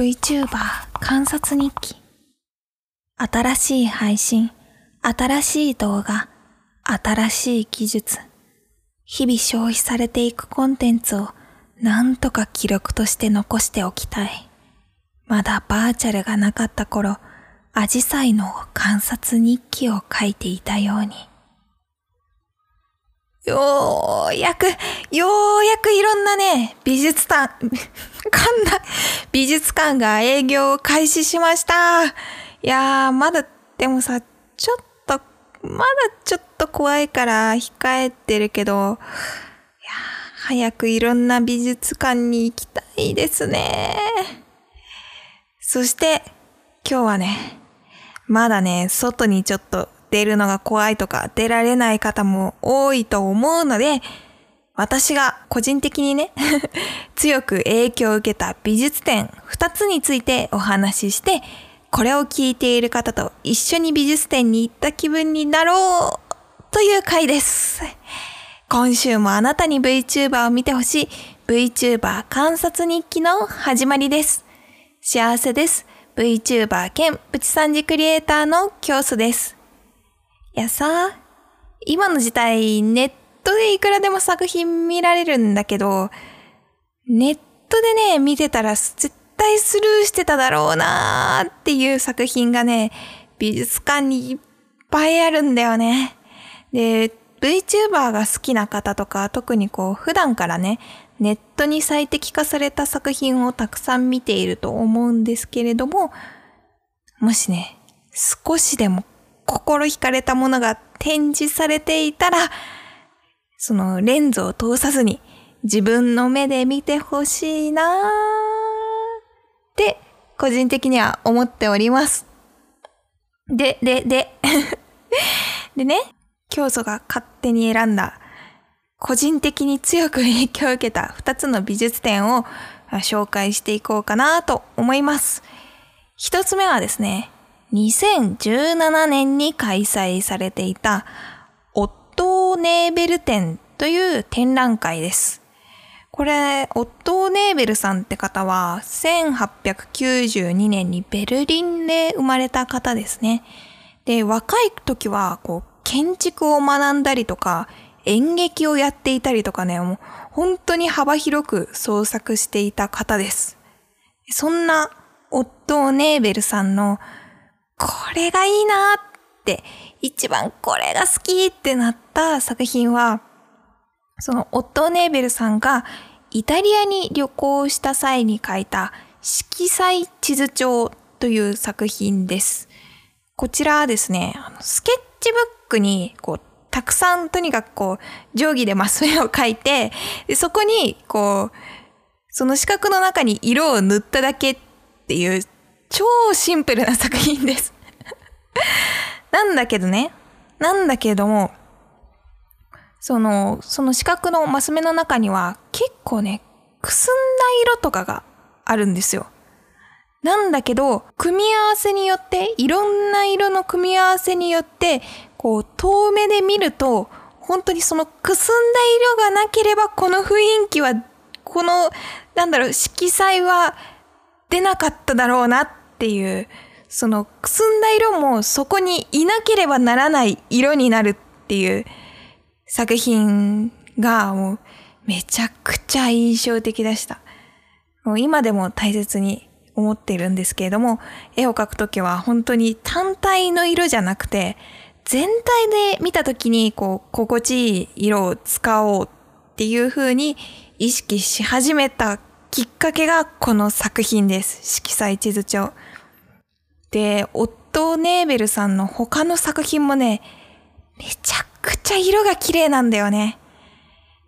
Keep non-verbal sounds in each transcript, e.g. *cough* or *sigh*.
VTuber 観察日記新しい配信、新しい動画、新しい技術日々消費されていくコンテンツをなんとか記録として残しておきたい。まだバーチャルがなかった頃、アジサイの観察日記を書いていたように。ようやく、ようやくいろんなね、美術館、*laughs* かんだ、美術館が営業を開始しました。いやー、まだ、でもさ、ちょっと、まだちょっと怖いから控えてるけど、いやー早くいろんな美術館に行きたいですね。そして、今日はね、まだね、外にちょっと出るのが怖いとか出られない方も多いと思うので、私が個人的にね *laughs* 強く影響を受けた美術展2つについてお話しして、これを聞いている方と一緒に美術展に行った気分になろうという回です。今週もあなたに VTuber を見てほしい VTuber 観察日記の始まりです。幸せです。VTuber 兼プチ三次クリエイターの教祖です。いやさ、今の時代ネットでいくらでも作品見られるんだけど、ネットでね、見てたら絶対スルーしてただろうなーっていう作品がね、美術館にいっぱいあるんだよね。で、VTuber が好きな方とか、特にこう普段からね、ネットに最適化された作品をたくさん見ていると思うんですけれども、もしね、少しでも心惹かれたものが展示されていたら、そのレンズを通さずに自分の目で見てほしいなーって個人的には思っております。で、で、で、*laughs* でね、教祖が勝手に選んだ個人的に強く影響を受けた2つの美術展を紹介していこうかなと思います。一つ目はですね、2017年に開催されていたオットーネーベル展という展覧会です。これ、オットーネーベルさんって方は1892年にベルリンで生まれた方ですね。で、若い時はこう建築を学んだりとか演劇をやっていたりとかね、もう本当に幅広く創作していた方です。そんなオットーネーベルさんのこれがいいなって、一番これが好きってなった作品は、そのオットーネーベルさんがイタリアに旅行した際に書いた色彩地図帳という作品です。こちらはですね、スケッチブックにこうたくさんとにかくこう定規でマス目を描いてでそこにこうその四角の中に色を塗っただけっていう超シンプルな作品です *laughs* なんだけどね。なんだけども、その、その四角のマス目の中には結構ね、くすんだ色とかがあるんですよ。なんだけど、組み合わせによって、いろんな色の組み合わせによって、こう、遠目で見ると、本当にそのくすんだ色がなければ、この雰囲気は、この、なんだろう、色彩は出なかっただろうなっていう、そのくすんだ色もそこにいなければならない色になるっていう作品がもうめちゃくちゃ印象的でした。もう今でも大切に思っているんですけれども、絵を描くときは本当に単体の色じゃなくて、全体で見たときにこう心地いい色を使おうっていう風に意識し始めたきっかけがこの作品です。色彩地図帳。で、オットー・ネーベルさんの他の作品もね、めちゃくちゃ色が綺麗なんだよね。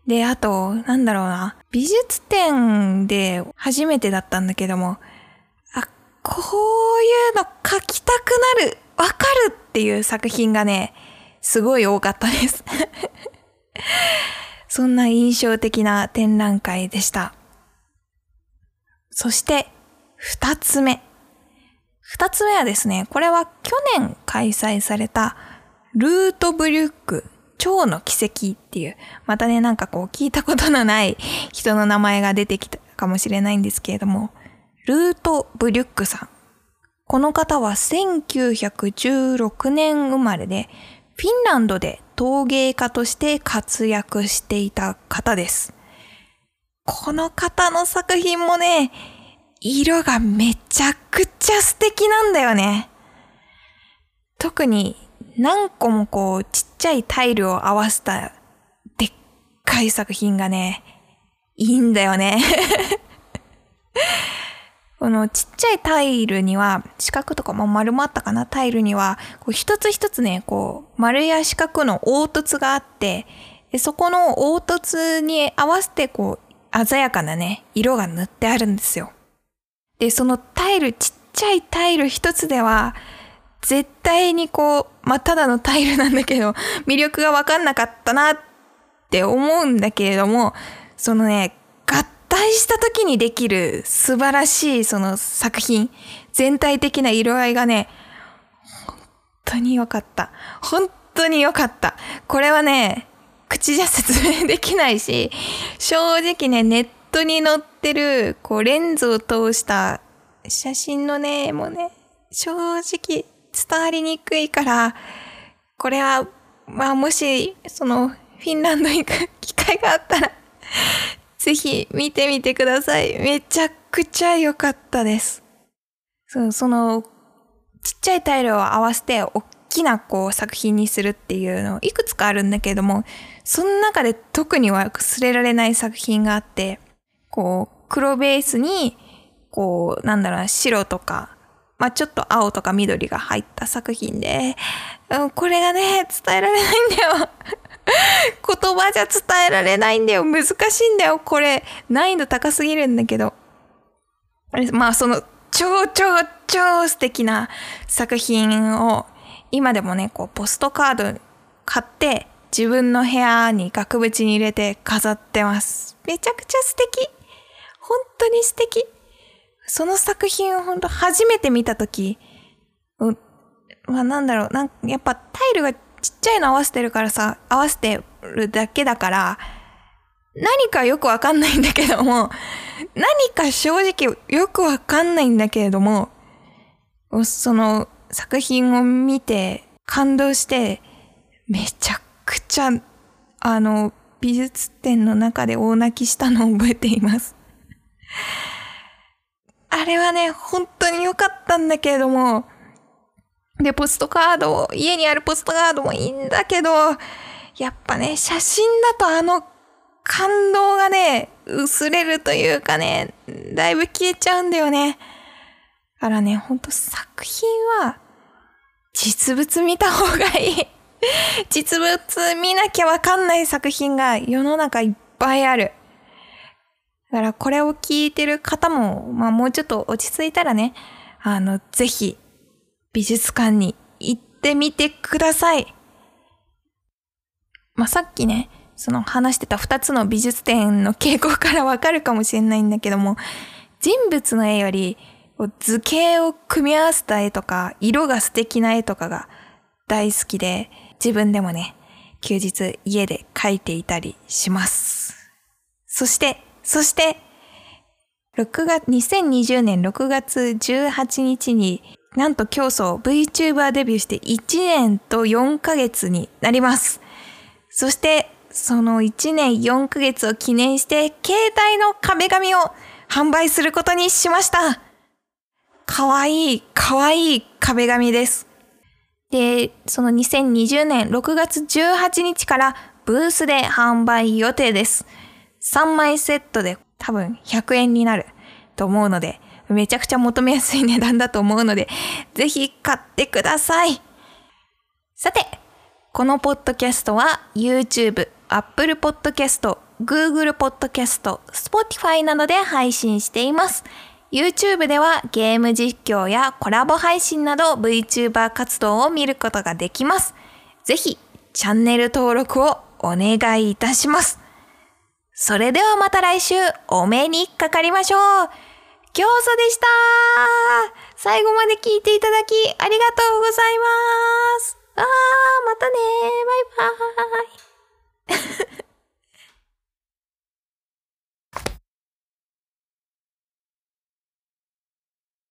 で、あと、なんだろうな。美術展で初めてだったんだけども、あ、こういうの描きたくなる、わかるっていう作品がね、すごい多かったです *laughs* そんな印象的な展覧会でした。そして、二つ目。二つ目はですね、これは去年開催されたルートブリュック蝶の奇跡っていう、またね、なんかこう聞いたことのない人の名前が出てきたかもしれないんですけれども、ルート・ブリュックさん。この方は1916年生まれで、フィンランドで陶芸家として活躍していた方です。この方の作品もね、色がめちゃくちゃ素敵なんだよね。特に何個もこうちっちゃいタイルを合わせたでっかい作品がね、いいんだよね *laughs* このちっちゃいタイルには、四角とかも丸まったかな？タイルには、こう一つ一つね、こう、丸や四角の凹凸があって、でそこの凹凸に合わせてこう、鮮やかなね、色が塗ってあるんですよ。で、そのタイル、ちっちゃいタイル一つでは、絶対にこう、まあ、ただのタイルなんだけど、*laughs* 魅力がわかんなかったなって思うんだけれども、そのね、合体した時にできる素晴らしいその作品、全体的な色合いがね、本当に良かった。本当に良かった。これはね、口じゃ説明できないし、正直ね、ネットに載ってる、こう、レンズを通した写真のね、もうね、正直伝わりにくいから、これは、まあもし、その、フィンランド行く機会があったらぜひ見てみてください。めちゃくちゃ良かったです。そう、その、ちっちゃいタイルを合わせて、大きなこう作品にするっていうの、いくつかあるんだけれども、その中で特には忘れられない作品があって、こう、黒ベースに、こう、なんだろうな、白とか、まあ、ちょっと青とか緑が入った作品で、うん、これがね、伝えられないんだよ。*laughs* 言葉じゃ伝えられないんだよ。難しいんだよ。これ、難易度高すぎるんだけど。まあ、その、超超超素敵な作品を、今でもね、こう、ポストカード買って、自分の部屋に額縁に入れて飾ってます。めちゃくちゃ素敵。本当に素敵。その作品を本当初めて見たとき、まあなんだろう、なんやっぱタイルがちっちゃいの合わせてるからさ、合わせてるだけだから、何かよくわかんないんだけども、何か正直よくわかんないんだけれども、その作品を見て感動して、めちゃくちゃ、あの、美術展の中で大泣きしたのを覚えています。*laughs* あれはね、本当に良かったんだけれども、で、ポストカード、家にあるポストカードもいいんだけど、やっぱね、写真だとあの感動がね、薄れるというかね、だいぶ消えちゃうんだよね。だからね、ほんと作品は、実物見た方がいい。*laughs* 実物見なきゃわかんない作品が世の中いっぱいある。だからこれを聞いてる方も、まあもうちょっと落ち着いたらね、あの、ぜひ美術館に行ってみてください。まあ、さっきね、その話してた二つの美術展の傾向からわかるかもしれないんだけども、人物の絵より図形を組み合わせた絵とか、色が素敵な絵とかが大好きで、自分でもね、休日家で描いていたりします。そして、そして、6月、2020年6月18日になんと競争 VTuber デビューして1年と4ヶ月になります。そして、その1年4ヶ月を記念して、携帯の壁紙を販売することにしました。かわいい、かわいい壁紙です。で、その2020年6月18日からブースで販売予定です。3枚セットで多分100円になると思うので、めちゃくちゃ求めやすい値段だと思うので、*laughs* ぜひ買ってください。さて、このポッドキャストは YouTube、Apple Podcast、Google Podcast、Spotify などで配信しています。YouTube ではゲーム実況やコラボ配信など VTuber 活動を見ることができます。ぜひチャンネル登録をお願いいたします。それではまた来週お目にかかりましょう。教祖でした。最後まで聞いていただきありがとうございます。あー、またねバイバーイ。